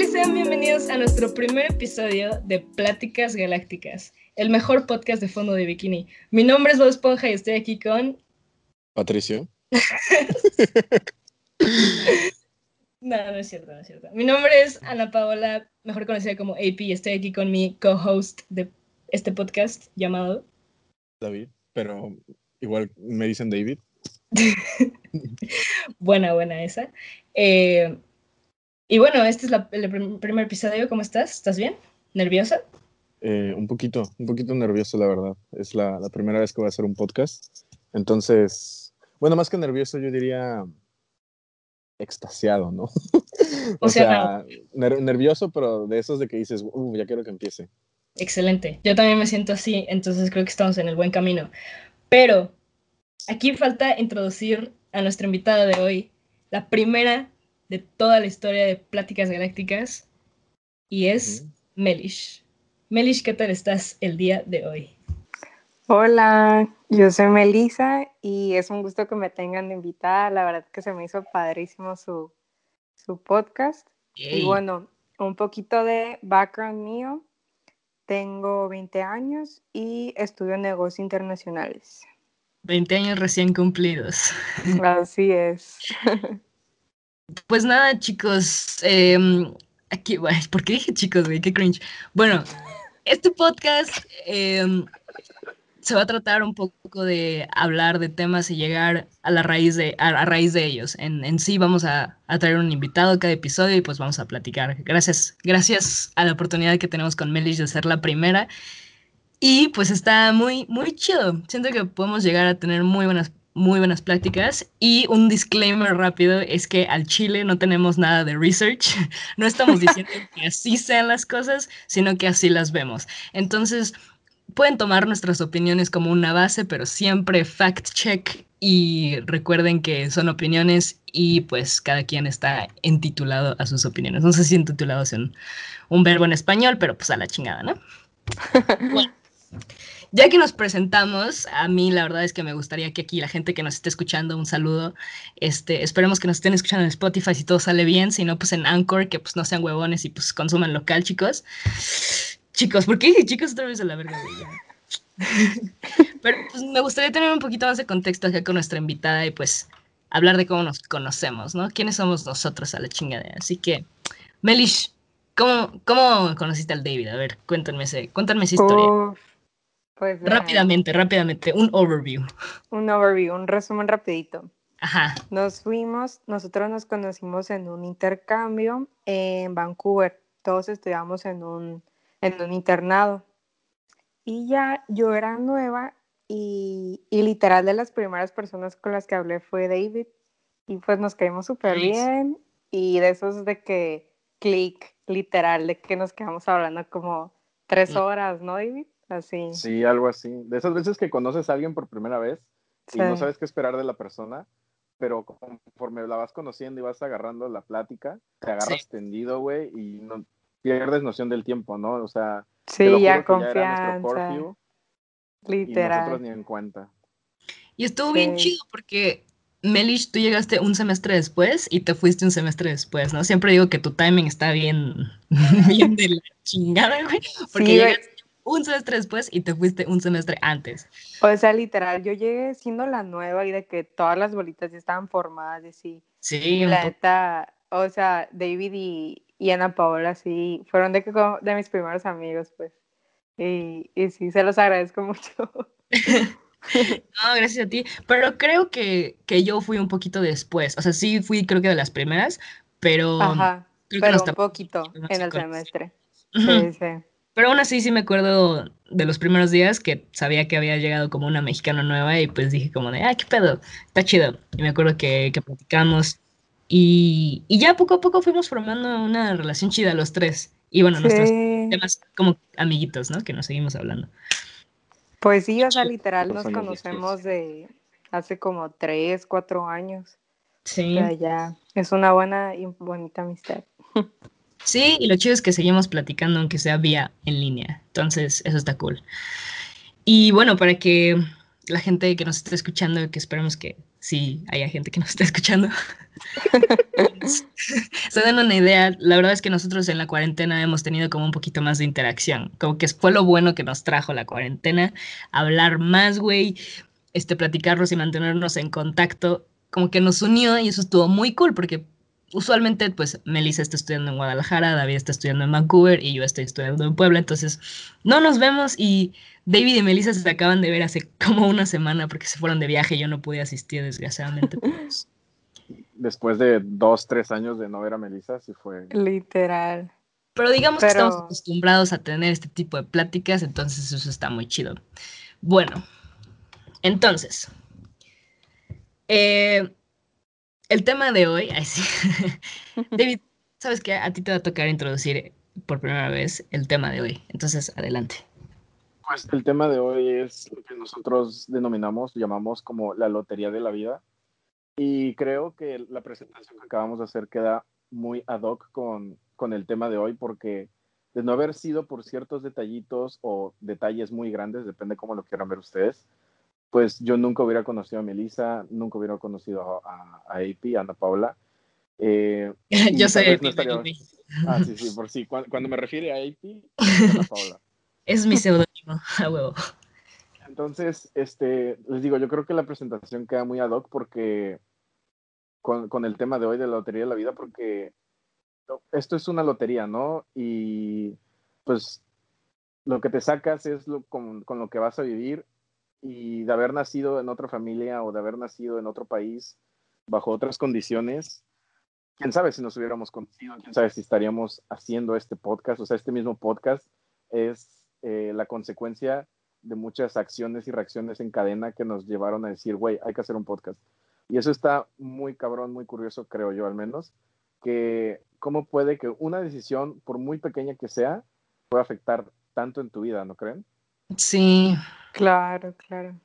tal y sean bienvenidos a nuestro primer episodio de Pláticas Galácticas, el mejor podcast de fondo de bikini. Mi nombre es Bob Esponja y estoy aquí con... Patricio. no, no es cierto, no es cierto. Mi nombre es Ana Paola, mejor conocida como AP, y estoy aquí con mi co-host de este podcast llamado... David, pero igual me dicen David. buena, buena esa. Eh, y bueno, este es el primer episodio. ¿Cómo estás? ¿Estás bien? ¿Nerviosa? Eh, un poquito, un poquito nervioso, la verdad. Es la, primera vez que voy a hacer un podcast. Entonces, bueno, más que nervioso, yo diría extasiado, ¿no? o, sea, nervioso, pero de esos de que dices, uh, ya quiero que empiece. Excelente. Yo también me siento así, entonces creo que estamos en el buen camino. Pero aquí falta introducir a nuestra invitada de hoy, la primera de toda la historia de Pláticas Galácticas y es Melish. Melish, ¿qué tal estás el día de hoy? Hola, yo soy Melissa y es un gusto que me tengan de invitada. La verdad que se me hizo padrísimo su, su podcast. Y bueno, un poquito de background mío. Tengo 20 años y estudio negocios internacionales. 20 años recién cumplidos. Así es. Pues nada, chicos. Eh, aquí, ¿por qué dije chicos, güey? Qué cringe. Bueno, este podcast em, se va a tratar un poco de hablar de temas y llegar a la raíz de, a, raíz de ellos. En, en sí vamos a, a, traer un invitado cada episodio y pues vamos a platicar. Gracias, gracias a la oportunidad que tenemos con Melis de ser la primera. Y pues está muy, muy chido. Siento que podemos llegar a tener muy buenas muy buenas pláticas. Y un disclaimer rápido es que al Chile no tenemos nada de research. No estamos diciendo que así sean las cosas, sino que así las vemos. Entonces, pueden tomar nuestras opiniones como una base, pero siempre fact check y recuerden que son opiniones y pues cada quien está entitulado a sus opiniones. No sé si entitulado es un, un verbo en español, pero pues a la chingada, ¿no? bueno. Ya que nos presentamos, a mí la verdad es que me gustaría que aquí la gente que nos esté escuchando, un saludo. Este, esperemos que nos estén escuchando en Spotify si todo sale bien, si no, pues en Anchor, que pues no sean huevones y pues consuman local, chicos. Chicos, ¿por qué chicos otra vez a la verga? Pero pues, me gustaría tener un poquito más de contexto acá con nuestra invitada y pues hablar de cómo nos conocemos, ¿no? ¿Quiénes somos nosotros a la chingada? Así que, Melish, ¿cómo, conociste al David? A ver, cuéntenme, ese, cuéntenme esa historia. Pues, rápidamente, rápidamente, un overview. Un overview, un resumen rapidito. Ajá. Nos fuimos, nosotros nos conocimos en un intercambio en Vancouver. Todos estudiamos en un, en un internado. Y ya yo era nueva y, y, literal de las primeras personas con las que hablé fue David. Y pues nos caímos súper bien. Y de esos de que clic, literal, de que nos quedamos hablando como tres horas, ¿no, David? Así. Sí, algo así. De esas veces que conoces a alguien por primera vez y no sabes qué esperar de la persona, pero conforme la vas conociendo y vas agarrando la plática, te agarras tendido, güey, y no pierdes noción del tiempo, ¿no? O sea, sí, ya confianza. Literal. Y nosotros ni en cuenta. Y estuvo bien chido porque Melish, tú llegaste un semestre después y te fuiste un semestre después, ¿no? Siempre digo que tu timing está bien, bien de la chingada, güey. Porque llegaste un semestre después y te fuiste un semestre antes. O sea, literal, yo llegué siendo la nueva y de que todas las bolitas ya estaban formadas y sí. Sí. la neta, o sea, David y, y, Ana Paola sí, fueron de, de mis primeros amigos, pues. Y, y sí, se los agradezco mucho. no, gracias a ti. Pero creo que, que, yo fui un poquito después. O sea, sí fui creo que de las primeras, pero... Ajá, pero un poquito en el semestre. Sí, sí. Pero aún así sí me acuerdo de los primeros días que sabía que había llegado como una mexicana nueva y pues dije como de, ah, qué pedo, está chido. Y me acuerdo que, que platicamos y, y, ya poco a poco fuimos formando una relación chida los tres. Y bueno, nuestros temas como amiguitos, ¿no? Que nos seguimos hablando. Pues sí, o sea, literal nos conocemos de hace como tres, cuatro años. Sí. O sea, ya es una buena y bonita amistad. Sí, y lo chido es que seguimos platicando aunque sea vía en línea. Entonces, eso está cool. Y bueno, para que la gente que nos esté escuchando, que esperemos que sí haya gente que nos esté escuchando, Se dan una idea, la verdad es que nosotros en la cuarentena hemos tenido como un poquito más de interacción, como que fue lo bueno que nos trajo la cuarentena, hablar más, güey, este, platicarlos y mantenernos en contacto, como que nos unió y eso estuvo muy cool porque usualmente, pues, Melissa está estudiando en Guadalajara, David está estudiando en Vancouver y yo estoy estudiando en Puebla, entonces no nos vemos y David y Melissa se acaban de ver hace como una semana porque se fueron de viaje y yo no pude asistir, desgraciadamente. Pues. Después de dos, tres años de no ver a Melissa, sí fue. Literal. Pero digamos que estamos acostumbrados a tener este tipo de pláticas, entonces eso está muy chido. Bueno, entonces, eh, el tema de hoy, David, sabes que a ti te va a tocar introducir por primera vez el tema de hoy, entonces adelante. Pues el tema de hoy es lo que nosotros denominamos, llamamos como la lotería de la vida. Y creo que la presentación que acabamos de hacer queda muy ad hoc con, con el tema de hoy porque de no haber sido por ciertos detallitos o detalles muy grandes, depende cómo lo quieran ver ustedes, pues yo nunca hubiera conocido a Melissa, nunca hubiera conocido a, a AP, a Ana Paula. Eh, yo sé AP. ah, sí, sí, por sí. Cuando, me refiere a AP, Ana Paula. Es mi seudónimo, a huevo. Entonces, este, les digo, yo creo que la presentación queda muy ad hoc porque con, con el tema de hoy de la Lotería de la Vida, porque esto es una lotería, ¿no? Y pues lo que te sacas es lo, con, con, lo que vas a vivir y de haber nacido en otra familia o de haber nacido en otro país bajo otras condiciones, quién sabe si nos hubiéramos conocido, quién sabe si estaríamos haciendo este podcast, o sea, este mismo podcast es eh, la consecuencia de muchas acciones y reacciones en cadena que nos llevaron a decir, güey, hay que hacer un podcast. Y eso está muy cabrón, muy curioso, creo yo al menos, que cómo puede que una decisión, por muy pequeña que sea, pueda afectar tanto en tu vida, ¿no creen? Sí, Claro, claro.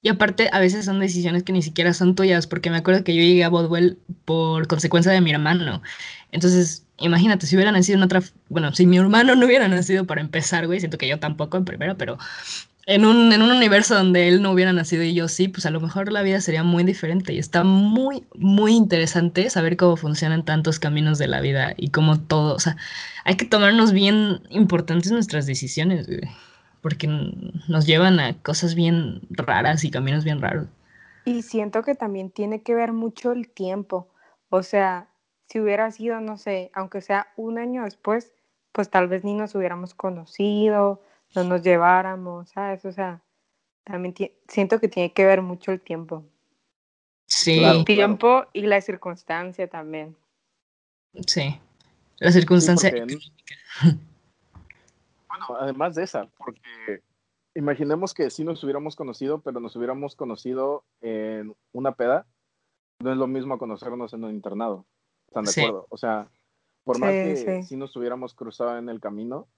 Y aparte, a veces son decisiones que ni siquiera son tuyas, porque me acuerdo que yo llegué a Bodwell por consecuencia de mi hermano. Entonces, imagínate, si hubiera nacido en otra, bueno, si mi hermano no hubiera nacido para empezar, güey, siento que yo tampoco en primero, pero en un, en un universo donde él no hubiera nacido y yo sí, pues a lo mejor la vida sería muy diferente. Y está muy, muy interesante saber cómo funcionan tantos caminos de la vida y cómo todo, o sea, hay que tomarnos bien importantes nuestras decisiones, güey porque nos llevan a cosas bien raras y caminos bien raros. Y siento que también tiene que ver mucho el tiempo. O sea, si hubiera sido, no sé, aunque sea un año después, pues tal vez ni nos hubiéramos conocido, no nos lleváramos, ¿sabes? O sea, también siento que tiene que ver mucho el tiempo. Sí. el tiempo y la circunstancia también. Sí, la circunstancia además de esa, porque imaginemos que sí nos hubiéramos conocido, pero nos hubiéramos conocido en una peda, no es lo mismo conocernos en un internado. ¿Están de acuerdo? O sea, por más que sí. nos hubiéramos cruzado en el camino,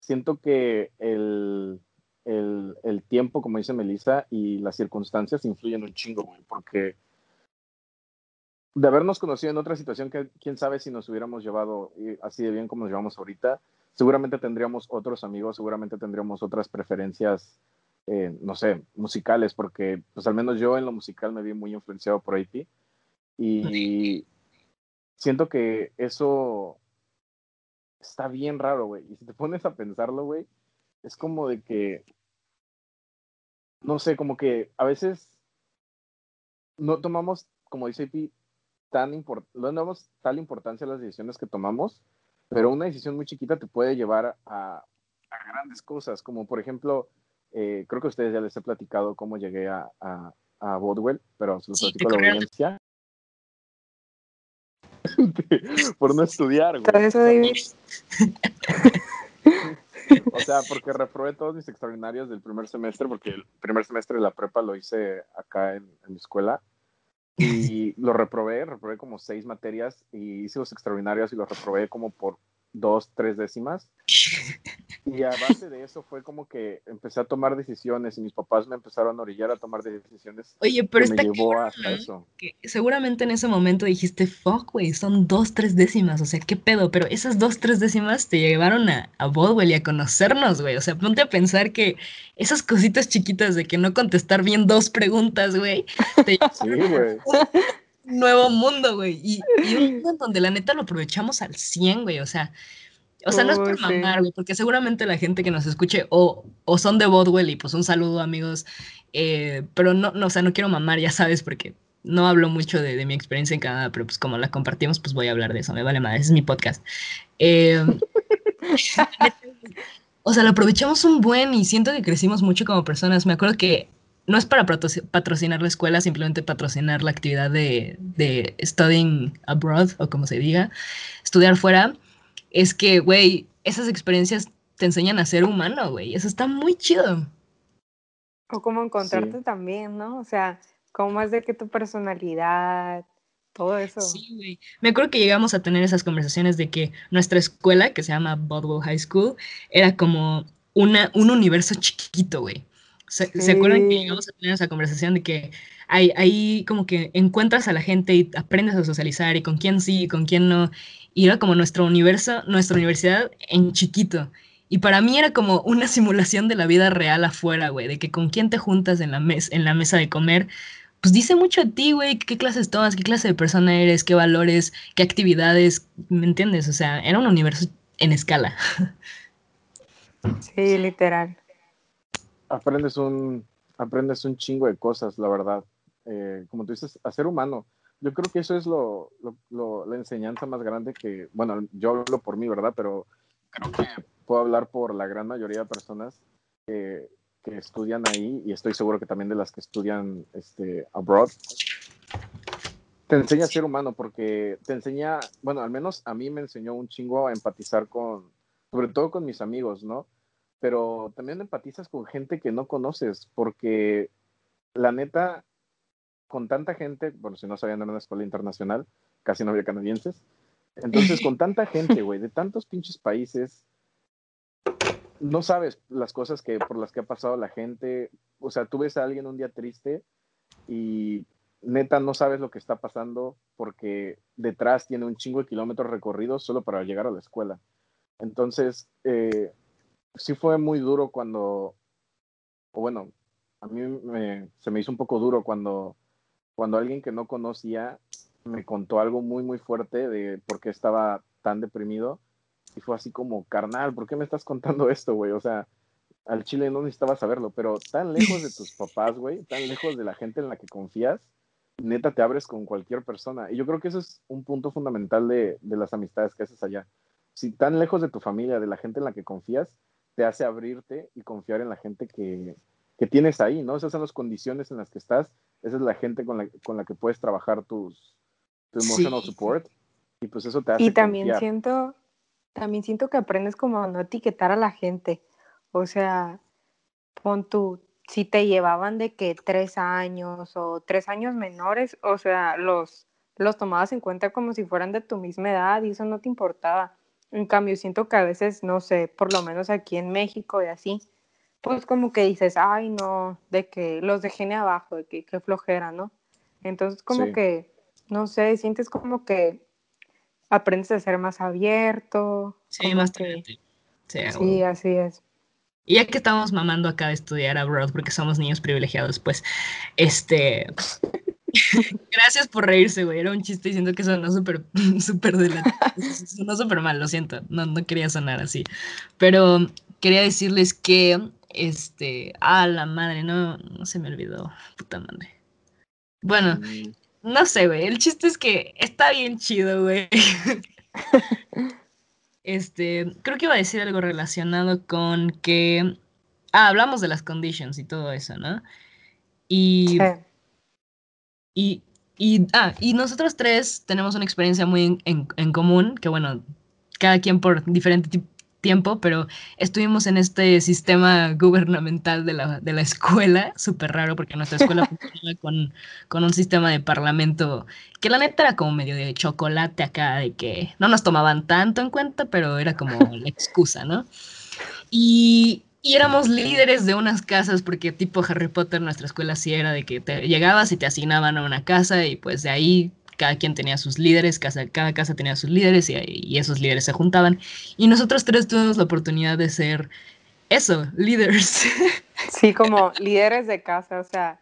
siento que el, el, el, tiempo, como dice Melissa, y las circunstancias influyen un chingo, güey, porque de habernos conocido en otra situación, que quién sabe si nos hubiéramos llevado así de bien como nos llevamos ahorita, seguramente tendríamos otros amigos, seguramente tendríamos otras preferencias, eh, no sé, musicales, porque pues al menos yo en lo musical me vi muy influenciado por IT y siento que eso está bien raro, güey. Y si te pones a pensarlo, güey, es como de que, no sé, como que a veces no tomamos, como dice IP, tan no damos tal importancia a las decisiones que tomamos pero una decisión muy chiquita te puede llevar a, grandes cosas, como por ejemplo, eh, creo que a ustedes ya les he platicado cómo llegué a, a, Bodwell, pero se los platico a la audiencia. por no estudiar, güey. o sea, porque reprobé todos mis extraordinarios del primer semestre, porque el primer semestre de la prepa lo hice acá en, en mi escuela. Y lo reprobé, reprobé como seis materias y hice los extraordinarios y los reprobé como por dos, tres décimas. Y a base de eso fue como que empecé a tomar decisiones y mis papás me empezaron a orillar a tomar decisiones. Oye, pero que me llevó hasta eso. Que seguramente en ese momento dijiste, fuck, güey, son dos, tres décimas, o sea, qué pedo, pero esas dos, tres décimas te llevaron a, a Bodwell y a conocernos, güey. O sea, ponte a pensar que esas cositas chiquitas de que no contestar bien dos preguntas, güey. Sí, güey. Nuevo mundo, güey. Y, un mundo donde la neta lo aprovechamos al 100, güey. O sea, o sea, no es por mamar, güey, porque seguramente la gente que nos escuche o, o son de Bodwell y pues un saludo, amigos. Eh, pero no, no, o sea, no quiero mamar, ya sabes, porque no hablo mucho de, mi experiencia en Canadá, pero pues como la compartimos, pues voy a hablar de eso, me vale madre, ese es mi podcast. Eh, o sea, lo aprovechamos un buen y siento que crecimos mucho como personas. Me acuerdo que no es para patrocinar la escuela, simplemente patrocinar la actividad de, de studying abroad, o como se diga, estudiar fuera. Es que, güey, esas experiencias te enseñan a ser humano, güey. Eso está muy chido. O cómo encontrarte también, ¿no? O sea, cómo es de que tu personalidad, todo eso. Sí, güey. Me acuerdo que llegamos a tener esas conversaciones de que nuestra escuela, que se llama Bodwell High School, era como una, un universo chiquito, güey. ¿Se, acuerdan que llegamos a tener esa conversación de que ahí, ahí como que encuentras a la gente y aprendes a socializar y con quién sí y con quién no? Y era como nuestro universo, nuestra universidad en chiquito. Y para mí era como una simulación de la vida real afuera, güey, de que con quién te juntas en la, mes en la mesa de comer, pues dice mucho a ti, güey, qué clases tomas, qué clase de persona eres, qué valores, qué actividades, ¿me entiendes? O sea, era un universo en escala. Sí, literal. Aprendes un, aprendes un chingo de cosas, la verdad. Eh, como tú dices, a ser humano. Yo creo que eso es lo, lo, la enseñanza más grande que, bueno, yo hablo por mí, ¿verdad? Pero creo que puedo hablar por la gran mayoría de personas que, que estudian ahí y estoy seguro que también de las que estudian este, abroad, te enseña a ser humano porque te enseña, bueno, al menos a mí me enseñó un chingo a empatizar con, sobre todo con mis amigos, ¿no? Pero también empatizas con gente que no conoces porque la neta, con tanta gente, bueno, si no sabían en una escuela internacional, casi no había canadienses, entonces con tanta gente, güey, de tantos pinches países, no sabes las cosas que por las que ha pasado la gente. O sea, tú ves a alguien un día triste y neta no sabes lo que está pasando porque detrás tiene un chingo de kilómetros recorridos solo para llegar a la escuela. Entonces, eh, sí fue muy duro cuando, o bueno, a mí se me hizo un poco duro cuando, cuando alguien que no conocía me contó algo muy, muy fuerte de por qué estaba tan deprimido y fue así como, carnal, ¿por qué me estás contando esto, güey? O sea, al chile no necesitaba saberlo, pero tan lejos de tus papás, güey, tan lejos de la gente en la que confías, neta te abres con cualquier persona. Y yo creo que ese es un punto fundamental de, de las amistades que haces allá. Si tan lejos de tu familia, de la gente en la que confías, te hace abrirte y confiar en la gente que, que tienes ahí, ¿no? Esas son las condiciones en las que estás, esa es la gente con la, con la que puedes trabajar tus, tu emotional support. Y pues eso te hace. Y también siento también siento que aprendes como a no etiquetar a la gente. O sea, pon tú, si te llevaban de que tres años o tres años menores, o sea, los, los tomabas en cuenta como si fueran de tu misma edad y eso no te importaba. En cambio, siento que a veces, no sé, por lo menos aquí en México y así, pues como que dices, ay, no, de que los dejé abajo, de que, qué flojera, ¿no? Entonces, como que, no sé, sientes como que aprendes a ser más abierto. Sí, más Sí, así es. Y ya que estamos mamando acá de estudiar abroad porque somos niños privilegiados, pues, este... Gracias por reírse, güey. Era un chiste diciendo que sonó súper, súper de la... Sonó súper mal, lo siento. No, no quería sonar así. Pero quería decirles que, este... Ah, la madre, no, no se me olvidó. Puta madre. Bueno, mm. No sé, güey. El chiste es que está bien chido, güey. este, creo que iba a decir algo relacionado con que. Ah, hablamos de las conditions y todo eso, ¿no? Y. Y, y, ah, y nosotros tres tenemos una experiencia muy en, en común, que bueno, cada quien por diferente tiempo, pero estuvimos en este sistema gubernamental de la, de la escuela, súper raro porque nuestra escuela funcionaba con, con, un sistema de parlamento que la neta era como medio de chocolate acá, de que no nos tomaban tanto en cuenta, pero era como la excusa, ¿no? Y, y éramos líderes de unas casas, porque tipo Harry Potter, nuestra escuela sí era de que te llegabas y te asignaban a una casa y pues de ahí cada quien tenía sus líderes, casa, cada casa tenía sus líderes y, esos líderes se juntaban. Y nosotros tres tuvimos la oportunidad de ser eso, líderes. Sí, como líderes de casa, o sea,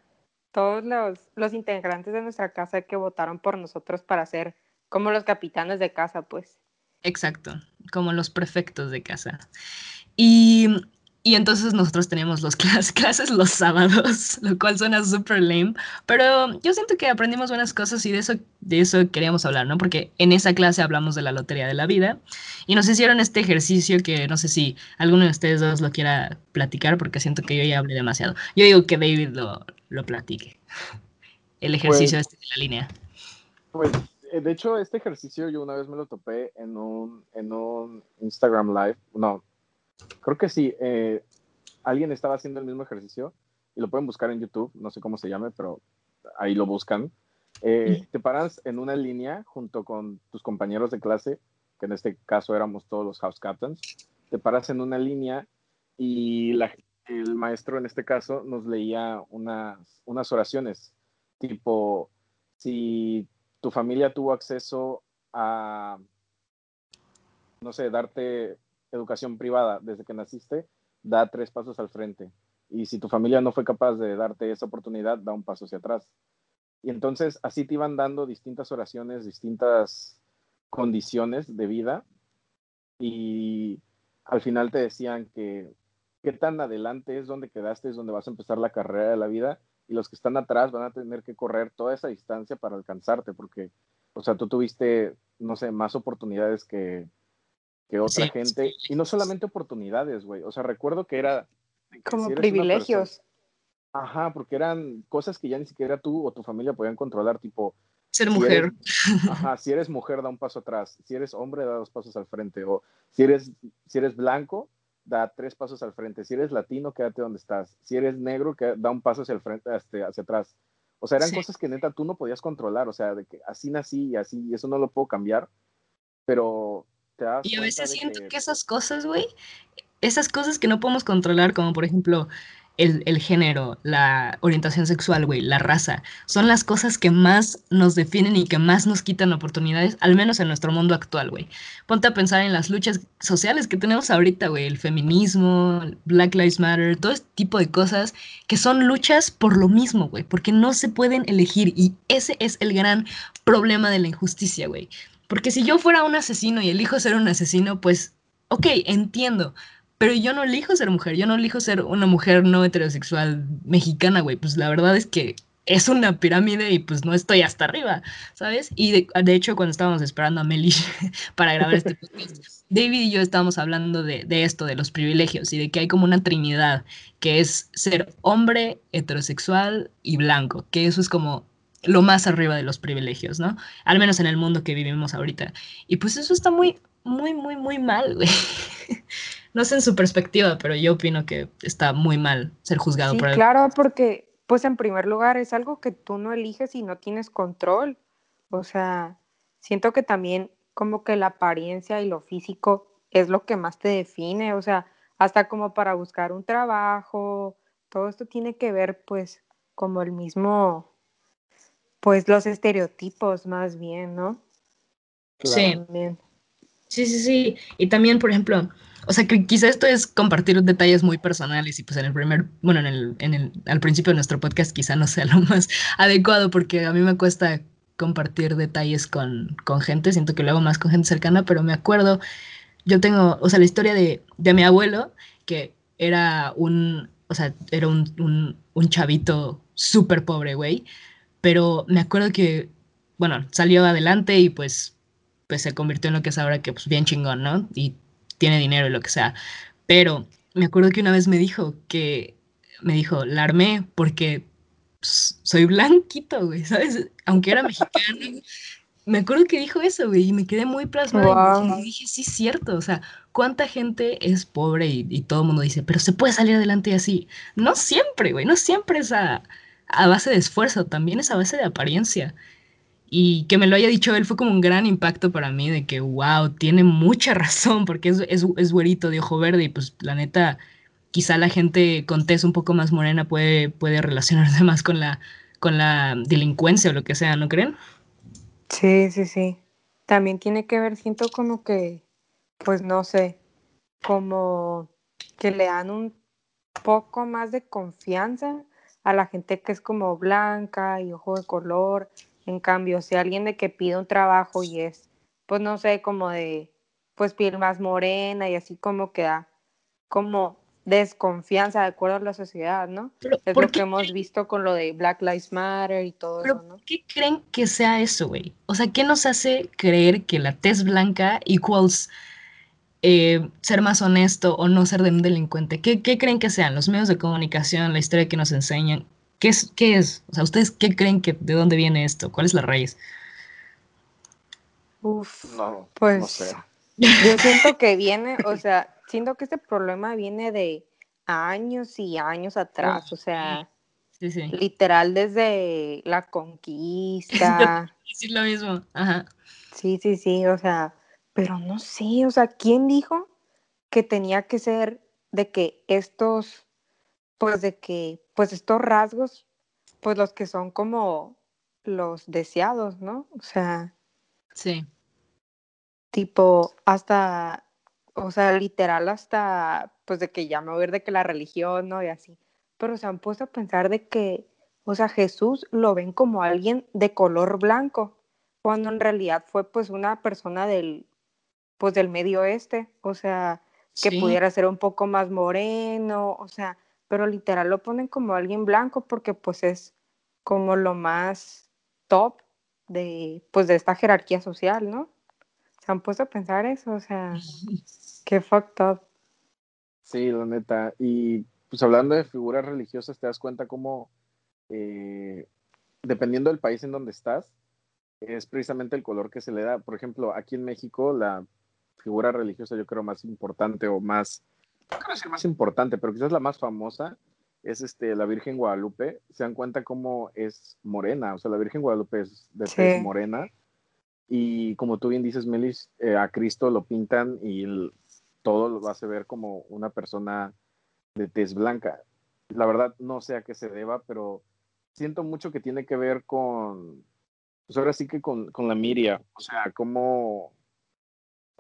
todos los, los integrantes de nuestra casa que votaron por nosotros para ser como los capitanes de casa, pues. Exacto, como los prefectos de casa. Y y entonces nosotros teníamos los clases los sábados, lo cual suena súper lame, pero yo siento que aprendimos buenas cosas y de eso, de eso queríamos hablar, ¿no? Porque en esa clase hablamos de la lotería de la vida y nos hicieron este ejercicio que no sé si alguno de ustedes dos lo quiera platicar porque siento que yo ya hablé demasiado. Yo digo que David lo, lo platique, el ejercicio pues este de la línea. Pues, eh, de hecho, este ejercicio yo una vez me lo topé en un, en un Instagram Live, no, Creo que sí. Eh, alguien estaba haciendo el mismo ejercicio y lo pueden buscar en YouTube, no sé cómo se llame, pero ahí lo buscan. Eh, te paras en una línea junto con tus compañeros de clase, que en este caso éramos todos los house captains. Te paras en una línea y el maestro en este caso nos leía unas, unas oraciones, tipo, si tu familia tuvo acceso a, no sé, darte educación privada desde que naciste, da tres pasos al frente. Y si tu familia no fue capaz de darte esa oportunidad, da un paso hacia atrás. Y entonces así te iban dando distintas oraciones, distintas condiciones de vida. Y al final te decían que qué tan adelante es donde quedaste, es donde vas a empezar la carrera de la vida. Y los que están atrás van a tener que correr toda esa distancia para alcanzarte, porque, o sea, tú tuviste, no sé, más oportunidades que, que otra gente. Y no solamente oportunidades, güey. O sea, recuerdo que era... Como privilegios. Ajá, porque eran cosas que ya ni siquiera tú o tu familia podían controlar, tipo... Ser mujer. ajá, si eres mujer, da un paso atrás. Si eres hombre, da dos pasos al frente. O si eres, si eres blanco, da tres pasos al frente. Si eres latino, quédate donde estás. Si eres negro, da un paso hacia el frente, este, hacia atrás. O sea, eran cosas que neta tú no podías controlar. O sea, de que así nací y así, y eso no lo puedo cambiar. Pero y a veces siento que... esas cosas, güey, esas cosas que no podemos controlar, como por ejemplo el, género, la orientación sexual, güey, la raza, son las cosas que más nos definen y que más nos quitan oportunidades, al menos en nuestro mundo actual, güey. Ponte a pensar en las luchas sociales que tenemos ahorita, güey, el feminismo, Black Lives Matter, todo este tipo de cosas que son luchas por lo mismo, güey, porque no se pueden elegir y ese es el gran problema de la injusticia, güey. Porque si yo fuera un asesino y elijo ser un asesino, pues, ok, entiendo. Pero yo no elijo ser mujer, yo no elijo ser una mujer no heterosexual mexicana, güey. Pues la verdad es que es una pirámide y pues no estoy hasta arriba, ¿sabes? Y de, hecho, cuando estábamos esperando a Melish para grabar este podcast, David y yo estábamos hablando de, de, esto, de los privilegios y de que hay como una trinidad, que es ser hombre, heterosexual y blanco, que eso es como lo más arriba de los privilegios, ¿no? Al menos en el mundo que vivimos ahorita. Y pues eso está muy, muy, muy, muy mal, güey. no sé en su perspectiva, pero yo opino que está muy mal ser juzgado por él. Claro, porque, pues en primer lugar, es algo que tú no eliges y no tienes control. O sea, siento que también como que la apariencia y lo físico es lo que más te define. O sea, hasta como para buscar un trabajo, todo esto tiene que ver, pues, como el mismo pues los estereotipos más bien, ¿no? Sí. Sí, sí, sí. Y también, por ejemplo, o sea, que quizá esto es compartir detalles muy personales y pues en el primer, bueno, en el, en el, al principio de nuestro podcast quizá no sea lo más adecuado porque a mí me cuesta compartir detalles con, con gente, siento que lo hago más con gente cercana, pero me acuerdo, yo tengo, o sea, la historia de, de mi abuelo, que era un, o sea, era un, un, un chavito súper pobre, güey, pero me acuerdo que, bueno, salió adelante y pues, pues se convirtió en lo que es ahora, que pues bien chingón, ¿no? Y tiene dinero y lo que sea. Pero me acuerdo que una vez me dijo que, me dijo, la armé porque pues, soy blanquito, güey, ¿sabes? Aunque era mexicano. me acuerdo que dijo eso, güey, y me quedé muy plasmado. Y dije, sí, es cierto, o sea, ¿cuánta gente es pobre y, y todo el mundo dice, pero se puede salir adelante así? No siempre, güey, no siempre es a base de esfuerzo, también es a base de apariencia. Y que me lo haya dicho él fue como un gran impacto para mí de que, wow, tiene mucha razón, porque es, es, es güerito de ojo verde y pues la neta, quizá la gente con tez un poco más morena puede, puede relacionarse más con la, con la delincuencia o lo que sea, ¿no creen? Sí, sí, sí. También tiene que ver, siento como que, pues no sé, como que le dan un poco más de confianza a la gente que es como blanca y ojo de color. En cambio, si alguien de que pide un trabajo y es, pues no sé, como de, pues piel más morena y así como que da como desconfianza de acuerdo a la sociedad, ¿no? es lo que hemos visto con lo de Black Lives Matter y todo eso, ¿no? ¿Qué creen que sea eso, güey? O sea, ¿qué nos hace creer que la tez blanca equals eh, ser más honesto o no ser de un delincuente? ¿Qué, creen que sean los medios de comunicación, la historia que nos enseñan? ¿Qué es, ¿Qué es? O sea, ¿ustedes qué creen que de dónde viene esto? ¿Cuál es la raíz? Uf, no, pues no sé. yo siento que viene, o sea, siento que este problema viene de años y años atrás, o sea, literal desde la conquista. Sí, lo mismo, ajá. Sí, sí, sí, o sea, pero no sé, o sea, ¿quién dijo que tenía que ser de que estos, pues de que, pues estos rasgos, pues los que son como los deseados, ¿no? O sea. Sí. Tipo, hasta, o sea, literal hasta, pues de que ya me voy a ver de que la religión, ¿no? Y así. Pero se han puesto a pensar de que, o sea, Jesús lo ven como alguien de color blanco, cuando en realidad fue pues una persona del, pues del medio oeste, o sea, que pudiera ser un poco más moreno, o sea, pero literal lo ponen como alguien blanco porque pues es como lo más top de pues de esta jerarquía social, ¿no? Se han puesto a pensar eso, o sea, qué fucked up. Sí, la neta. Y pues hablando de figuras religiosas, te das cuenta cómo, eh, dependiendo del país en donde estás, es precisamente el color que se le da. Por ejemplo, aquí en México, la figura religiosa yo creo más importante o más, no quiero decir más importante, pero quizás la más famosa es este, la Virgen Guadalupe. Se dan cuenta cómo es morena, o sea, la Virgen Guadalupe es de tez morena. Y como tú bien dices, Melis, eh, a Cristo lo pintan y todo lo hace ver como una persona de tez blanca. La verdad, no sé a qué se deba, pero siento mucho que tiene que ver con, pues ahora sí que con, con la miria, o sea, como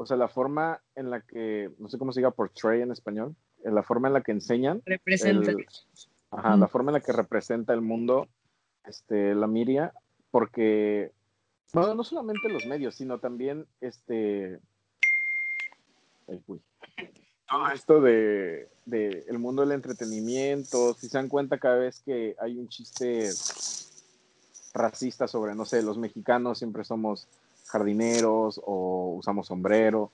o sea, la forma en la que, no sé cómo se diga portray en español, en la forma en la que enseñan. Representa. ajá, la forma en la que representa el mundo, este, la Miria, porque, bueno, no solamente los medios, sino también, este, todo esto de, de, el mundo del entretenimiento, si se dan cuenta cada vez que hay un chiste racista sobre, no sé, los mexicanos siempre somos jardineros o usamos sombrero.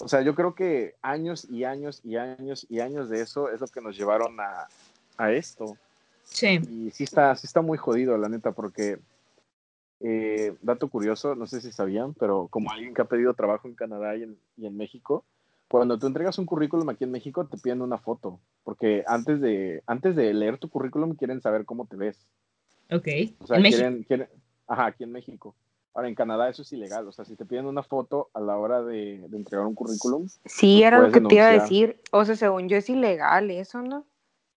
O sea, yo creo que años y años y años y años de eso es lo que nos llevaron a, a esto. Sí. Y sí está, sí está muy jodido, la neta, porque, eh, dato curioso, no sé si sabían, pero como alguien que ha pedido trabajo en Canadá y en, y en México, cuando tú entregas un currículum aquí en México, te piden una foto, porque antes de, antes de leer tu currículum quieren saber cómo te ves. Ok. O sea, quieren, quieren, ajá, aquí en México. Ahora, en Canadá eso es ilegal, o sea, si te piden una foto a la hora de, entregar un currículum. Sí, era lo que te iba a decir. O sea, según yo es ilegal eso, ¿no?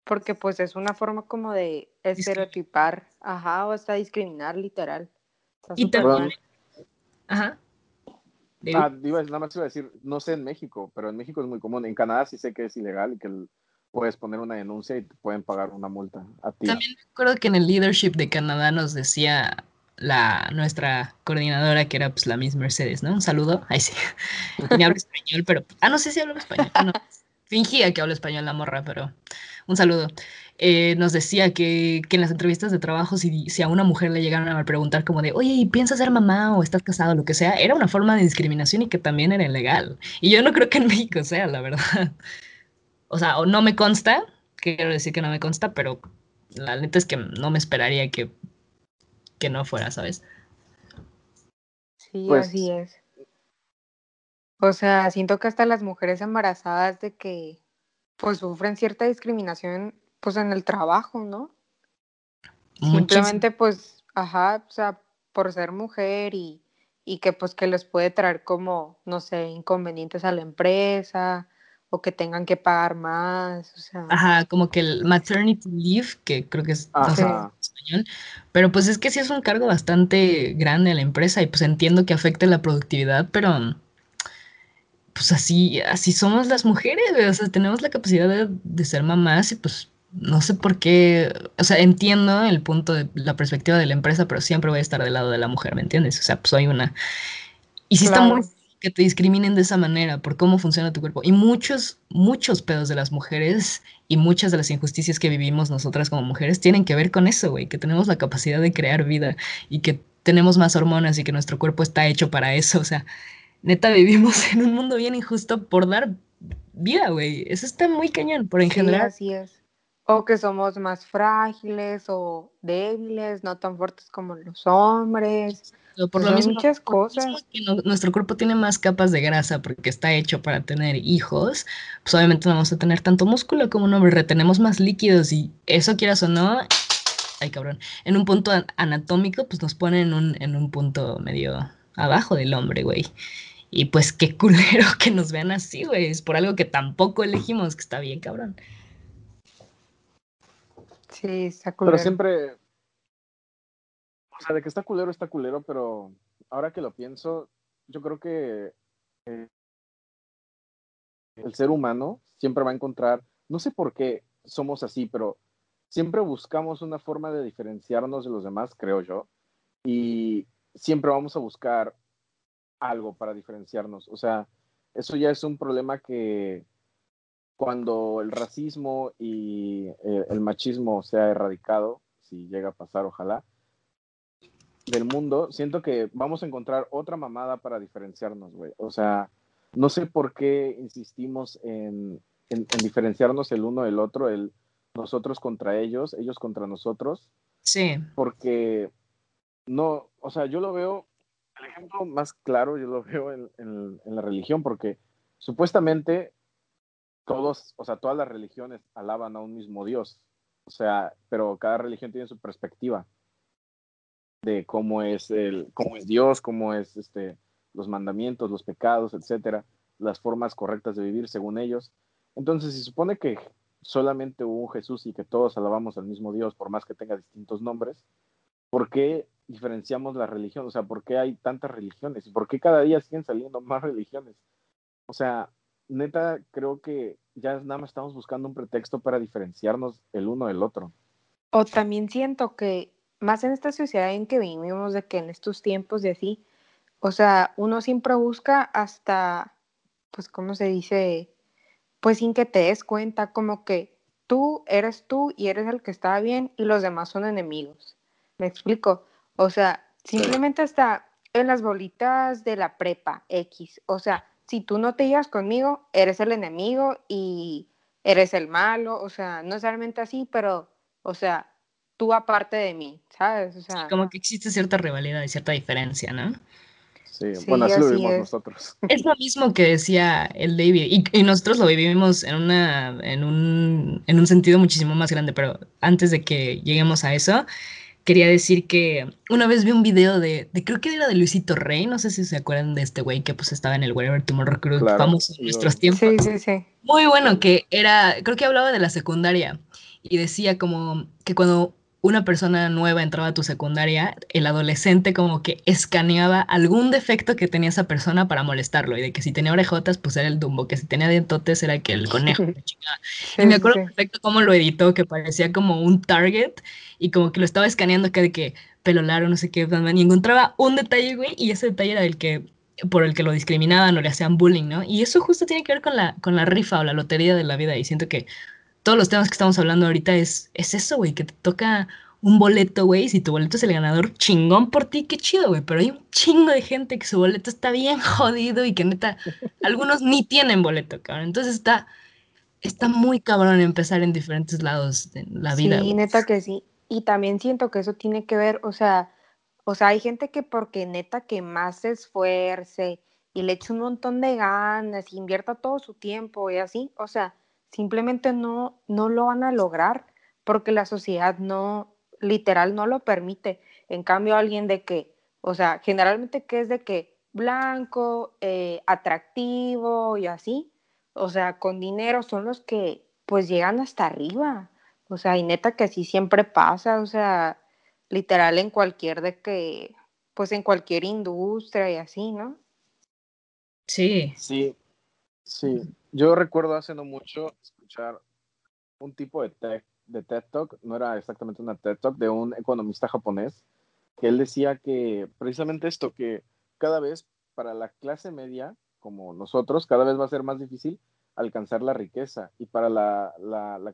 Porque pues es una forma como de estereotipar, ajá, o hasta discriminar literal. y también... Ajá. Ah, nada más iba a decir, no sé en México, pero en México es muy común. En Canadá sí sé que es ilegal y que puedes poner una denuncia y te pueden pagar una multa a ti. También recuerdo que en el leadership de Canadá nos decía la, nuestra coordinadora, que era pues la Miss Mercedes, ¿no? Un saludo. Ahí sí. Ni hablo español, pero. Ah, no sé si hablo español. No. Fingía que hablo español la morra, pero un saludo. Eh, nos decía que, que, en las entrevistas de trabajo, si, si, a una mujer le llegaron a preguntar como de, oye, ¿piensas ser mamá o estás casado, lo que sea? Era una forma de discriminación y que también era ilegal. Y yo no creo que en México sea, la verdad. O sea, o no me consta, quiero decir que no me consta, pero la neta es que no me esperaría que que no fuera, ¿sabes? Sí, pues así es. O sea, siento que hasta las mujeres embarazadas de que pues sufren cierta discriminación pues en el trabajo, ¿no? Simplemente pues, ajá, o sea, por ser mujer y, y que pues que les puede traer como, no sé, inconvenientes a la empresa o que tengan que pagar más, o sea. Ajá, como que el maternity leave, que creo que es español, pero pues es que sí es un cargo bastante grande a la empresa y pues entiendo que afecte la productividad, pero pues así, así somos las mujeres, o sea, tenemos la capacidad de, de, ser mamás y pues no sé por qué, o sea, entiendo el punto de la perspectiva de la empresa, pero siempre voy a estar del lado de la mujer, ¿me entiendes? O sea, pues soy una... Y si está muy que te discriminen de esa manera por cómo funciona tu cuerpo. Y muchos, muchos pedos de las mujeres y muchas de las injusticias que vivimos nosotras como mujeres tienen que ver con eso, güey, que tenemos la capacidad de crear vida y que tenemos más hormonas y que nuestro cuerpo está hecho para eso. O sea, neta, vivimos en un mundo bien injusto por dar vida, güey. Eso está muy cañón, por en sí, general. Así es. O que somos más frágiles o débiles, no tan fuertes como los hombres. Por lo mismo, muchas cosas. que nuestro cuerpo tiene más capas de grasa porque está hecho para tener hijos, pues obviamente no vamos a tener tanto músculo como un hombre, retenemos más líquidos y eso quieras o no, ay cabrón, en un punto anatómico pues nos pone en un, en un punto medio abajo del hombre, güey. Y pues qué culero que nos vean así, güey, es por algo que tampoco elegimos, que está bien cabrón. Sí, está culero. Pero siempre, o sea, de que está culero, está culero, pero ahora que lo pienso, yo creo que eh, el ser humano siempre va a encontrar, no sé por qué somos así, pero siempre buscamos una forma de diferenciarnos de los demás, creo yo, y siempre vamos a buscar algo para diferenciarnos. O sea, eso ya es un problema que cuando el racismo y eh, el machismo sea erradicado, si llega a pasar, ojalá, del mundo, siento que vamos a encontrar otra mamada para diferenciarnos, güey. O sea, no sé por qué insistimos en, en, diferenciarnos el uno del otro, el nosotros contra ellos, ellos contra nosotros. Sí. Porque no, o sea, yo lo veo, el ejemplo más claro yo lo veo en, en, en la religión, porque supuestamente todos, o sea, todas las religiones alaban a un mismo Dios. O sea, pero cada religión tiene su perspectiva de cómo es el, cómo es Dios, cómo es este, los mandamientos, los pecados, etcétera, las formas correctas de vivir según ellos. Entonces, se supone que solamente hubo un Jesús y que todos alabamos al mismo Dios, por más que tenga distintos nombres, ¿por qué diferenciamos la religión? O sea, ¿por qué hay tantas religiones? ¿Y por qué cada día siguen saliendo más religiones? O sea, neta, creo que ya nada más estamos buscando un pretexto para diferenciarnos el uno del otro. O también siento que más en esta sociedad en que vivimos, de que en estos tiempos de así, o sea, uno siempre busca hasta, pues, ¿cómo se dice? Pues sin que te des cuenta, como que tú eres tú y eres el que está bien y los demás son enemigos. ¿Me explico? O sea, simplemente hasta en las bolitas de la prepa X, o sea, si tú no te llevas conmigo, eres el enemigo y eres el malo, o sea, no es realmente así, pero, o sea, tú aparte de mí, ¿sabes? O sea, como que existe cierta rivalidad y cierta diferencia, ¿no? Sí, bueno, así, lo vivimos nosotros. Es lo mismo que decía el David, y, nosotros lo vivimos en, una, en, un, en un sentido muchísimo más grande, pero antes de que lleguemos a eso, quería decir que una vez vi un video de, de, creo que era de Luisito Rey, no sé si se acuerdan de este güey que pues estaba en el Whatever Tomorrow Crew, famoso en nuestros tiempos. Sí, sí, sí. Muy bueno, que era, creo que hablaba de la secundaria y decía como que cuando una persona nueva entraba a tu secundaria, el adolescente como que escaneaba algún defecto que tenía esa persona para molestarlo. Y de que si tenía orejotas, pues era el Dumbo, que si tenía dientotes era que el conejo. y me acuerdo perfecto cómo lo editó, que parecía como un target y como que lo estaba escaneando que de que pelo largo, no sé qué, y encontraba un detalle, güey, y ese detalle era el que por el que lo discriminaban o le hacían bullying, ¿no? Y eso justo tiene que ver con la, con la rifa o la lotería de la vida. Y siento que todos los temas que estamos hablando ahorita es, es eso, güey, que te toca un boleto, güey. Si tu boleto es el ganador, chingón por ti, qué chido, güey. Pero hay un chingo de gente que su boleto está bien jodido y que neta, algunos ni tienen boleto, cabrón. Entonces está, está muy cabrón empezar en diferentes lados de la vida. Sí, neta que sí. Y también siento que eso tiene que ver, o sea, o sea, hay gente que porque neta que más se esfuerce y le eche un montón de ganas invierta todo su tiempo y así, o sea, simplemente no, no lo van a lograr porque la sociedad no, literal, no lo permite. En cambio, alguien de que, o sea, generalmente que es de que blanco, eh, atractivo y así, o sea, con dinero son los que pues llegan hasta arriba. O sea, y neta que así siempre pasa, o sea, literal en cualquier de que, pues en cualquier industria y así, ¿no? Sí. Sí, sí. Yo recuerdo hace no mucho escuchar un tipo de, de TED Talk, no era exactamente una TED Talk, de un economista japonés, que él decía que precisamente esto, que cada vez para la clase media, como nosotros, cada vez va a ser más difícil alcanzar la riqueza. Y para la,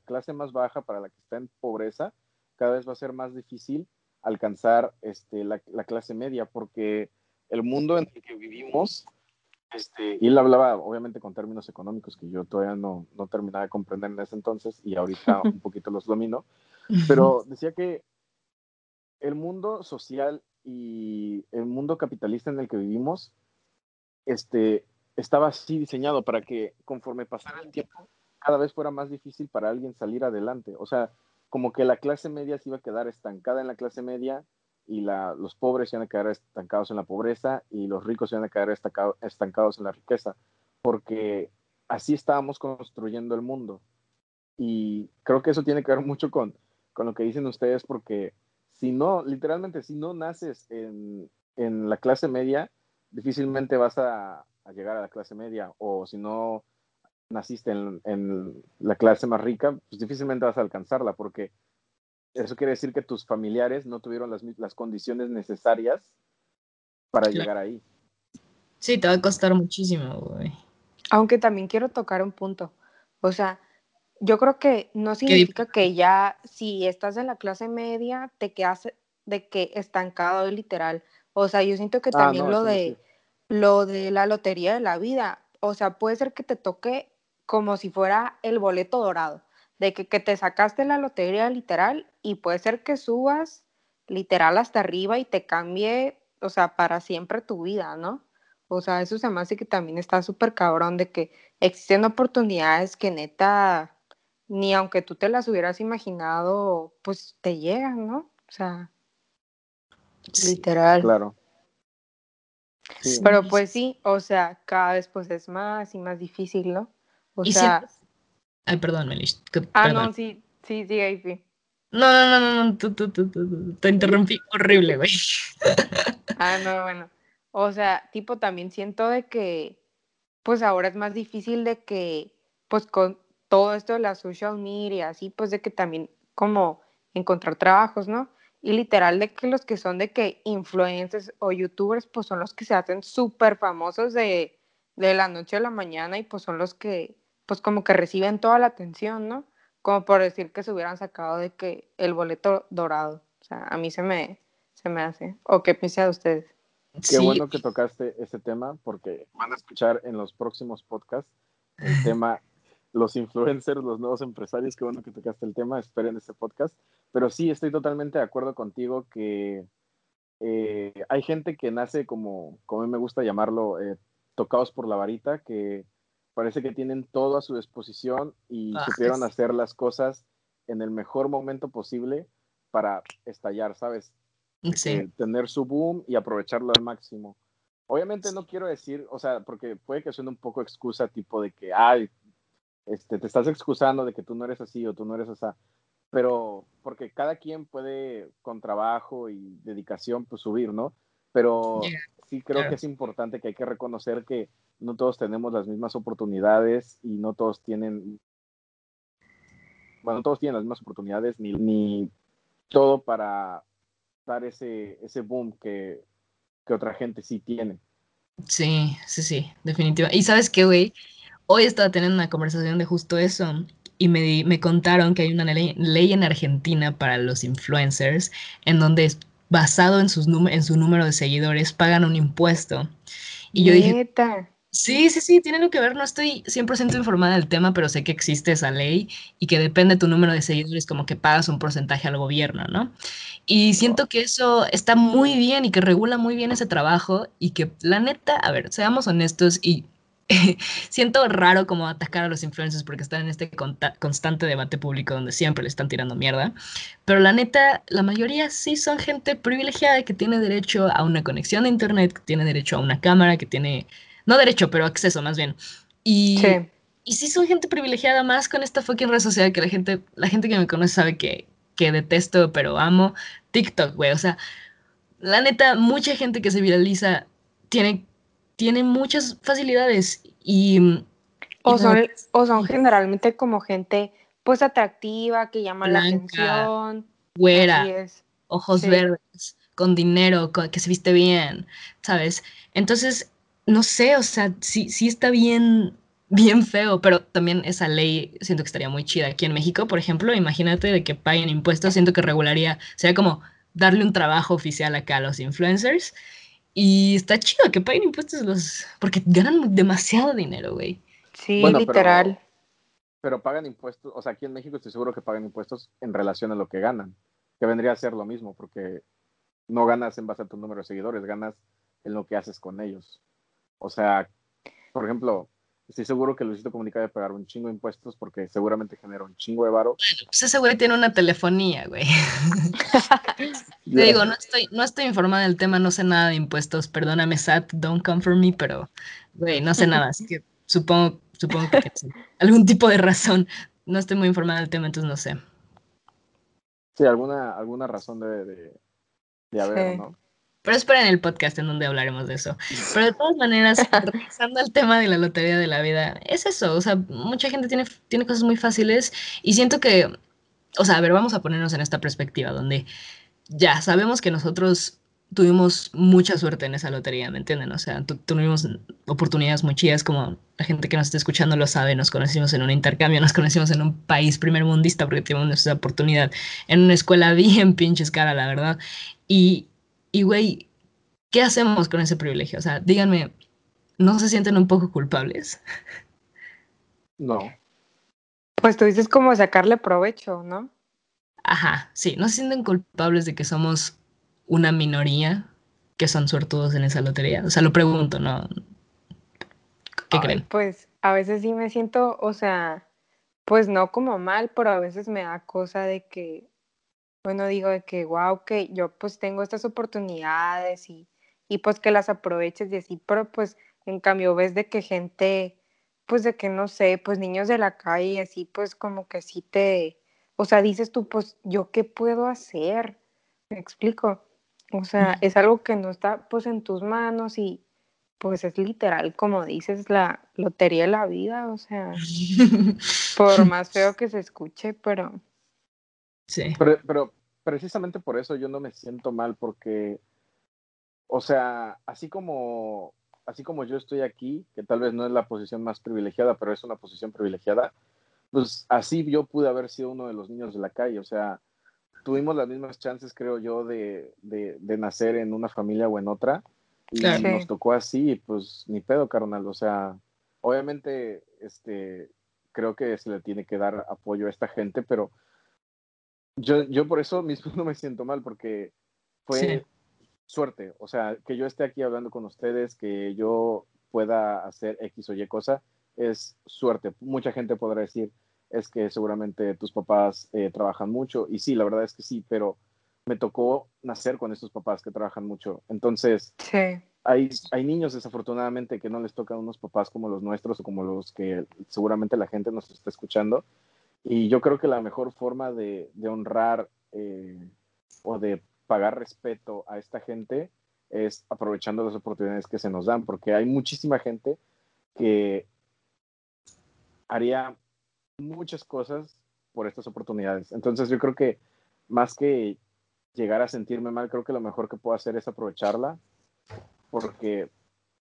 clase más baja, para la que está en pobreza, cada vez va a ser más difícil alcanzar este, la, clase media, porque el mundo en el que vivimos, este, y él hablaba obviamente con términos económicos que yo todavía no, no terminaba de comprender en ese entonces y ahorita un poquito los domino, pero decía que el mundo social y el mundo capitalista en el que vivimos este, estaba así diseñado para que conforme pasara el tiempo, cada vez fuera más difícil para alguien salir adelante. O sea, como que la clase media se iba a quedar estancada en la clase media y los pobres se iban a quedar estancados en la pobreza y los ricos se iban a quedar estancados en la riqueza, porque así estábamos construyendo el mundo. Y creo que eso tiene que ver mucho con, con lo que dicen ustedes, porque si no, literalmente, si no naces en, en la clase media, difícilmente vas a, llegar a la clase media o si no naciste en, la clase más rica, pues difícilmente vas a alcanzarla porque eso quiere decir que tus familiares no tuvieron las, las condiciones necesarias para llegar ahí. Sí, te va a costar muchísimo, güey. Aunque también quiero tocar un punto. O sea, yo creo que no significa que ya si estás en la clase media te quedas de que estancado literal. O sea, yo siento que ah, también lo de lo de la lotería de la vida, o sea, puede ser que te toque como si fuera el boleto dorado, de que, que te sacaste la lotería literal y puede ser que subas literal hasta arriba y te cambie, o sea, para siempre tu vida, ¿no? O sea, eso se me hace que también está súper cabrón de que existen oportunidades que neta, ni aunque tú te las hubieras imaginado, pues te llegan, ¿no? O sea, literal. Claro. Pero pues sí, o sea, cada vez pues es más y más difícil, ¿no? O sea... Ay, perdón, Melish. Ah, no, sí, sí, sí, ahí sí. No, no, no, no, tú, tú, tú, te interrumpí horrible, güey. ah, no, bueno. O sea, tipo, también siento de que, pues ahora es más difícil de que, pues con todo esto de la social media, así, pues de que también como encontrar trabajos, ¿no? Y literal de que los que son de que influencers o youtubers, pues son los que se hacen súper famosos de, de la noche a la mañana y pues son los que, pues como que reciben toda la atención, ¿no? Como por decir que se hubieran sacado de que el boleto dorado. O sea, a mí se me, se me hace. ¿O qué piensan ustedes? Qué bueno que tocaste ese tema porque van a escuchar en los próximos podcasts el tema los influencers, los nuevos empresarios, qué bueno que tocaste el tema, esperen este podcast. Pero sí, estoy totalmente de acuerdo contigo que eh, hay gente que nace como, como a mí me gusta llamarlo, eh, tocados por la varita, que parece que tienen todo a su disposición y ah, supieron hacer las cosas en el mejor momento posible para estallar, ¿sabes? Sí. Eh, tener su boom y aprovecharlo al máximo. Obviamente no quiero decir, o sea, porque puede que suene un poco excusa tipo de que, ay, este, te estás excusando de que tú no eres así o tú no eres así, pero porque cada quien puede con trabajo y dedicación pues subir, ¿no? Pero sí creo que es importante que hay que reconocer que no todos tenemos las mismas oportunidades y no todos tienen, bueno, todos tienen las mismas oportunidades ni, ni todo para dar ese, ese boom que, que otra gente sí tiene. Sí, sí, sí, definitivamente. Y sabes qué, güey, Hoy estaba teniendo una conversación de justo eso y me, me contaron que hay una ley, en Argentina para los influencers en donde basado en, sus en su número de seguidores pagan un impuesto. Y yo dije, sí, sí, sí, tiene lo que ver, no estoy 100% informada del tema, pero sé que existe esa ley y que depende de tu número de seguidores como que pagas un porcentaje al gobierno, ¿no? Y siento que eso está muy bien y que regula muy bien ese trabajo y que la neta, a ver, seamos honestos y siento raro como atacar a los influencers porque están en este constante debate público donde siempre le están tirando mierda. Pero la neta, la mayoría sí son gente privilegiada que tiene derecho a una conexión de internet, que tiene derecho a una cámara, que tiene, no derecho, pero acceso más bien. Y sí, y sí son gente privilegiada más con esta fucking red social que la gente, la gente que me conoce sabe que, que detesto, pero amo TikTok, güey. O sea, la neta, mucha gente que se viraliza tiene tiene muchas facilidades y... O son, o son generalmente como gente pues atractiva, que llama la atención. Güera, ojos verdes, con dinero, que se viste bien, ¿sabes? Entonces, no sé, o sea, sí, sí está bien, bien feo, pero también esa ley siento que estaría muy chida. Aquí en México, por ejemplo, imagínate de que paguen impuestos, siento que regularía, sería como darle un trabajo oficial acá a los influencers. Y está chido que paguen impuestos los, porque ganan demasiado dinero, güey. Sí, literal. Pero, pagan impuestos, o sea, aquí en México estoy seguro que pagan impuestos en relación a lo que ganan, que vendría a ser lo mismo, porque no ganas en base a tu número de seguidores, ganas en lo que haces con ellos. O sea, por ejemplo, estoy seguro que Luisito Comunica debe pagar un chingo de impuestos porque seguramente genera un chingo de varo. pues ese güey tiene una telefonía, güey. Te digo, no estoy, no estoy informada del tema, no sé nada de impuestos, perdóname, Sat, don't come for me, pero, güey, no sé nada, así que supongo, supongo que sí. algún tipo de razón. No estoy muy informada del tema, entonces no sé. Sí, alguna, alguna razón de, de, haber, ¿no? Pero esperen el podcast en donde hablaremos de eso. Pero de todas maneras, regresando al tema de la lotería de la vida, es eso. O sea, mucha gente tiene, tiene cosas muy fáciles y siento que, o sea, a ver, vamos a ponernos en esta perspectiva donde ya sabemos que nosotros tuvimos mucha suerte en esa lotería, ¿me entienden? O sea, tuvimos oportunidades muy chidas, como la gente que nos está escuchando lo sabe, nos conocimos en un intercambio, nos conocimos en un país primer mundista porque tuvimos esa oportunidad en una escuela bien pinches cara, la verdad. Y, y, güey, ¿qué hacemos con ese privilegio? O sea, díganme, ¿no se sienten un poco culpables? No. Pues tú dices como sacarle provecho, ¿no? Ajá, sí, no se sienten culpables de que somos una minoría que son suertudos en esa lotería. O sea, lo pregunto, ¿no? ¿Qué creen? Pues a veces sí me siento, o sea, pues no como mal, pero a veces me da cosa de que, bueno, digo de que, wow, que yo pues tengo estas oportunidades y, y pues que las aproveches y así, pero pues en cambio ves de que gente, pues de que no sé, pues niños de la calle así, pues como que sí te, o sea, dices tú, pues yo qué puedo hacer, me explico. O sea, es algo que no está pues en tus manos y pues es literal, como dices, la lotería de la vida, o sea, por más feo que se escuche, pero... Sí. Pero, precisamente por eso yo no me siento mal, porque, o sea, así como, así como yo estoy aquí, que tal vez no es la posición más privilegiada, pero es una posición privilegiada, pues así yo pude haber sido uno de los niños de la calle, o sea, tuvimos las mismas chances, creo yo, de, de, nacer en una familia o en otra. Y nos tocó así, pues ni pedo, carnal. O sea, obviamente, este, creo que se le tiene que dar apoyo a esta gente, pero yo, yo por eso mismo no me siento mal, porque fue suerte. O sea, que yo esté aquí hablando con ustedes, que yo pueda hacer X o Y cosa, es suerte. Mucha gente podrá decir, es que seguramente tus papás eh, trabajan mucho. Y sí, la verdad es que sí, pero me tocó nacer con estos papás que trabajan mucho. Entonces, hay, hay niños desafortunadamente que no les tocan unos papás como los nuestros o como los que seguramente la gente nos está escuchando. Y yo creo que la mejor forma de, honrar eh, o de pagar respeto a esta gente es aprovechando las oportunidades que se nos dan, porque hay muchísima gente que haría muchas cosas por estas oportunidades. Entonces yo creo que más que llegar a sentirme mal, creo que lo mejor que puedo hacer es aprovecharla, porque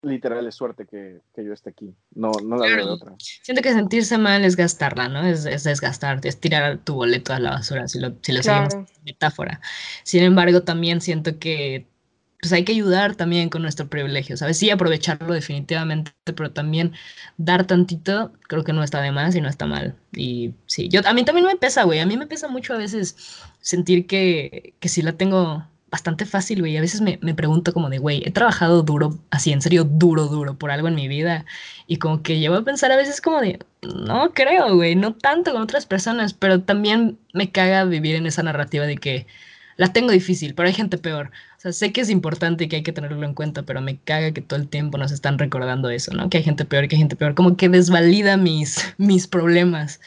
literal es suerte que, yo esté aquí, no, no la veo de otra. Siento que sentirse mal es gastarla, ¿no? Es, es desgastarte, es tirar tu boleto a la basura, si lo, si lo seguimos metáfora. Sin embargo, también siento que pues hay que ayudar también con nuestro privilegio, ¿sabes? Sí, aprovecharlo definitivamente, pero también dar tantito, creo que no está de más y no está mal. Y sí, yo, a mí también me pesa, güey, a mí me pesa mucho a veces sentir que, que sí la tengo bastante fácil, güey. A veces me, me pregunto como de, güey, he trabajado duro, así en serio, duro, duro por algo en mi vida. Y como que llevo a pensar a veces como de, no creo, güey, no tanto con otras personas, pero también me caga vivir en esa narrativa de que la tengo difícil, pero hay gente peor. O sea, sé que es importante y que hay que tenerlo en cuenta, pero me caga que todo el tiempo nos están recordando eso, ¿no? Que hay gente peor, que hay gente peor. Como que desvalida mis, mis problemas.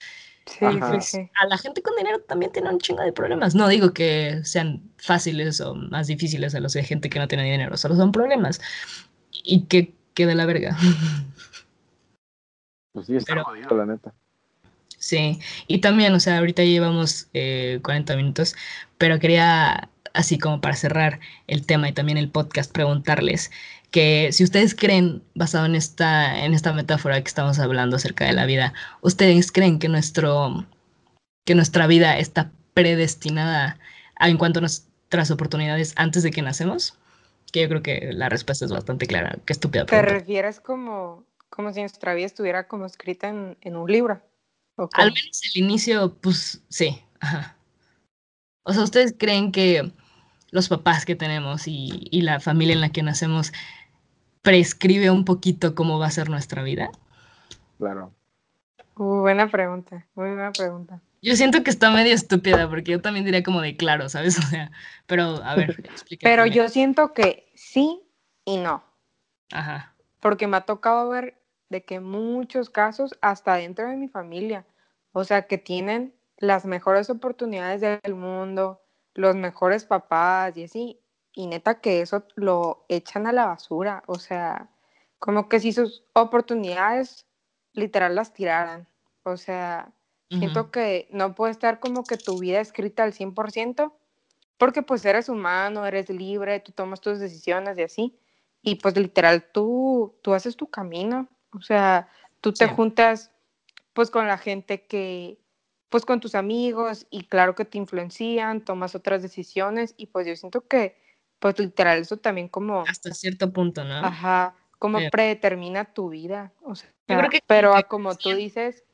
Sí, sí, A la gente con dinero también tiene un chingo de problemas. No digo que sean fáciles o más difíciles a los de gente que no tiene dinero, solo son problemas. Y que quede la verga. Pues sí, está jodido, la neta. Sí, y también, o sea, ahorita llevamos 40 eh, minutos, pero quería, así como para cerrar el tema y también el podcast, preguntarles que si ustedes creen, basado en esta, en esta metáfora que estamos hablando acerca de la vida, ¿ustedes creen que, nuestro, que nuestra vida está predestinada en cuanto a nuestras oportunidades antes de que nacemos? Que yo creo que la respuesta es bastante clara. Qué estúpida pregunta. ¿Te refieres como, como si nuestra vida estuviera como escrita en, en un libro? Al menos el inicio, pues sí. O sea, ¿ustedes creen que los papás que tenemos y, y, la familia en la que nacemos prescribe un poquito cómo va a ser nuestra vida? Claro. Uh, buena pregunta, muy buena pregunta. Yo siento que está medio estúpida porque yo también diría como de claro, ¿sabes? O sea, pero a ver, explícame. Pero yo siento que sí y no. Ajá. Porque me ha tocado ver de que muchos casos, hasta dentro de mi familia, o sea, que tienen las mejores oportunidades del mundo, los mejores papás y así, y neta que eso lo echan a la basura, o sea, como que si sus oportunidades literal las tiraran, o sea, siento que no puede estar como que tu vida escrita al 100%, porque pues eres humano, eres libre, tú tomas tus decisiones y así, y pues literal tú, tú haces tu camino, o sea, tú te juntas pues con la gente que, pues con tus amigos y claro que te influencian, tomas otras decisiones y pues yo siento que, pues literal, eso también como... Hasta cierto punto, ¿no? Ajá, como predetermina tu vida, o sea, pero como tú dices,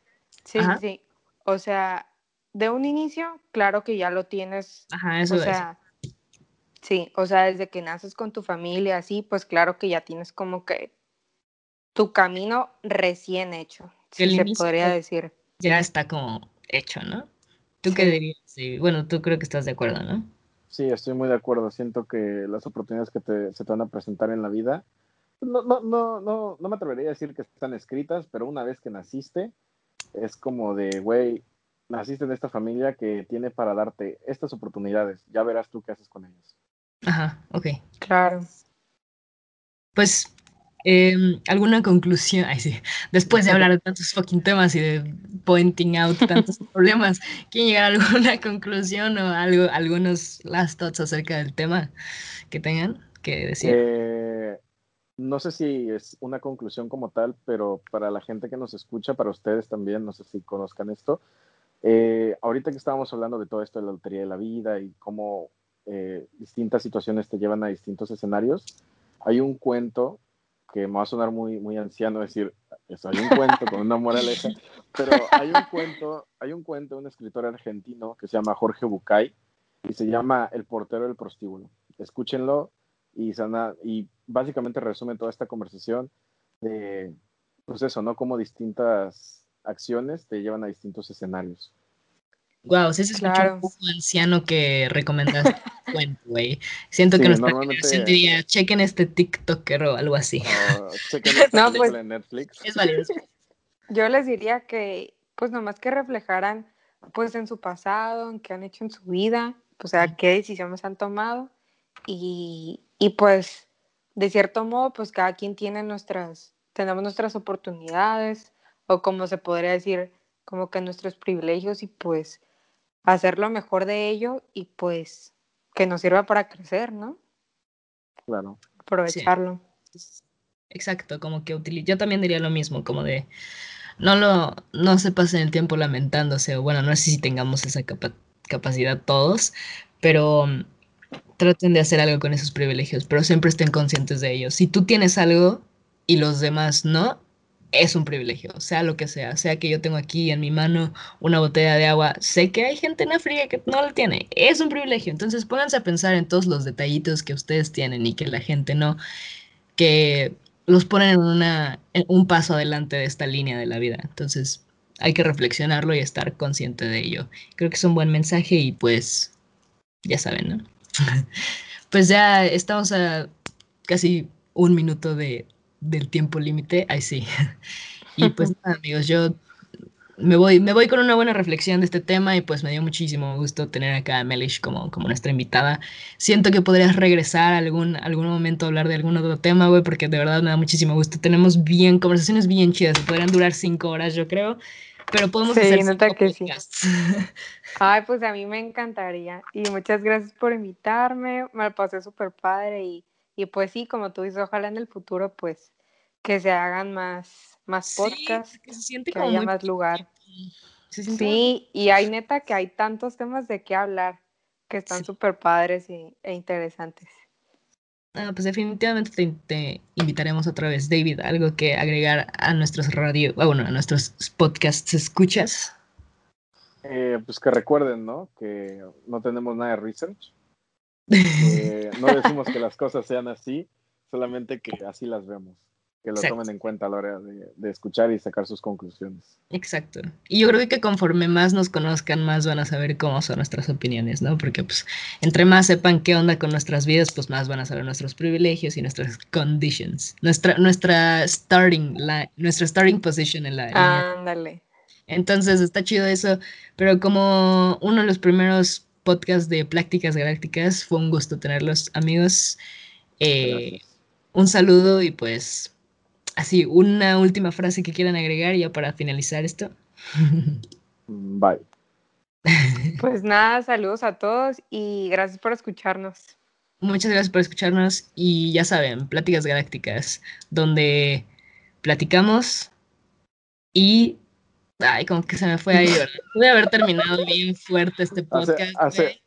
sí, sí, o sea, de un inicio, claro que ya lo tienes, Ajá, eso o sea, sí, o sea, desde que naces con tu familia, así, pues claro que ya tienes como que tu camino recién hecho, se podría decir. Ya está como hecho, ¿no? ¿Tú qué dirías? Sí, bueno, tú creo que estás de acuerdo, ¿no? Sí, estoy muy de acuerdo. Siento que las oportunidades que te, se te van a presentar en la vida, no, no, no, no, no me atrevería a decir que están escritas, pero una vez que naciste, es como de, güey, naciste en esta familia que tiene para darte estas oportunidades. Ya verás tú qué haces con ellas. Ajá, ok. Claro. Pues Em, ¿Alguna conclusión? Ay, sí. Después de hablar de tantos fucking temas y de pointing out tantos problemas, ¿quieren llegar a alguna conclusión o algo, algunos last thoughts acerca del tema que tengan que decir? Eh, no sé si es una conclusión como tal, pero para la gente que nos escucha, para ustedes también, no sé si conozcan esto. Eh, ahorita que estábamos hablando de todo esto de la lotería de la vida y cómo eh, distintas situaciones te llevan a distintos escenarios, hay un cuento que me va a sonar muy, muy anciano decir, eso hay un cuento con una moraleja, pero hay un cuento, hay un cuento de un escritor argentino que se llama Jorge Bucay y se llama El portero del prostíbulo. Escúchenlo y, sana, y básicamente resume toda esta conversación de, pues eso, ¿no? Como distintas acciones te llevan a distintos escenarios. Wow, si se escucha un poco anciano que recomendaste cuento, güey. Siento que nuestra generación diría, chequen este TikToker o algo así. chequen esta no, pues, en Netflix. Es valioso. Yo les diría que, pues nomás que reflejaran, pues en su pasado, en qué han hecho en su vida, pues, o sea, qué decisiones han tomado y, y pues, de cierto modo, pues cada quien tiene nuestras, tenemos nuestras oportunidades o como se podría decir, como que nuestros privilegios y pues hacer lo mejor de ello y pues que nos sirva para crecer, ¿no? Claro. Aprovecharlo. Exacto, como que yo también diría lo mismo, como de no lo no se pasen el tiempo lamentándose o bueno, no sé si tengamos esa capacidad todos, pero mm, traten de hacer algo con esos privilegios, pero siempre estén conscientes de ellos. Si tú tienes algo y los demás no, es un privilegio, sea lo que sea, sea que yo tengo aquí en mi mano una botella de agua, sé que hay gente en África que no la tiene, es un privilegio, entonces pónganse a pensar en todos los detallitos que ustedes tienen y que la gente no, que los ponen en, una, un paso adelante de esta línea de la vida, entonces hay que reflexionarlo y estar consciente de ello. Creo que es un buen mensaje y pues ya saben, ¿no? pues ya estamos a casi un minuto de, del tiempo límite, ahí sí. Y pues nada, amigos, yo me voy, me voy con una buena reflexión de este tema y pues me dio muchísimo gusto tener acá a Melish como, como nuestra invitada. Siento que podrías regresar algún, algún momento a hablar de algún otro tema, güey, porque de verdad me da muchísimo gusto. Tenemos bien, conversaciones bien chidas, podrían durar cinco horas, yo creo. pero podemos hacer nota que sí. Ay, pues a mí me encantaría. Y muchas gracias por invitarme. Me pasé súper padre. Y, y, pues sí, como tú dices, ojalá en el futuro, pues, que se hagan más, más podcasts, que, se siente que haya más lugar. Sí, y hay neta que hay tantos temas de qué hablar que están súper padres y, e interesantes. Ah, pues definitivamente te, invitaremos otra vez, David. ¿Algo que agregar a nuestros radio, ah, bueno, a nuestros podcasts escuchas? Eh, pues que recuerden, ¿no? Que no tenemos nada de research. no decimos que las cosas sean así, solamente que así las vemos que lo tomen en cuenta a la hora de, escuchar y sacar sus conclusiones. Exacto. Y yo creo que conforme más nos conozcan, más van a saber cómo son nuestras opiniones, ¿no? Porque pues entre más sepan qué onda con nuestras vidas, pues más van a saber nuestros privilegios y nuestras conditions. Nuestra, nuestra starting nuestra starting position en la Ándale. Entonces está chido eso, pero como uno de los primeros podcasts de Prácticas Galácticas, fue un gusto tenerlos, amigos. Eh, un saludo y pues Así, una última frase que quieran agregar ya para finalizar esto. Bye. Pues nada, saludos a todos y gracias por escucharnos. Muchas gracias por escucharnos y ya saben, Pláticas Galácticas, donde platicamos y... Ay, como que se me fue ahí, Voy a haber terminado bien fuerte este podcast. Hace,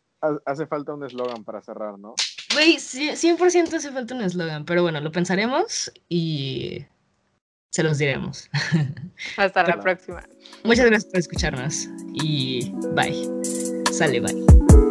hace, falta un eslogan para cerrar, ¿no? Güey, 100% hace falta un eslogan, pero bueno, lo pensaremos y se los diremos. Hasta la próxima. Muchas gracias por escucharnos y bye. Sale, bye.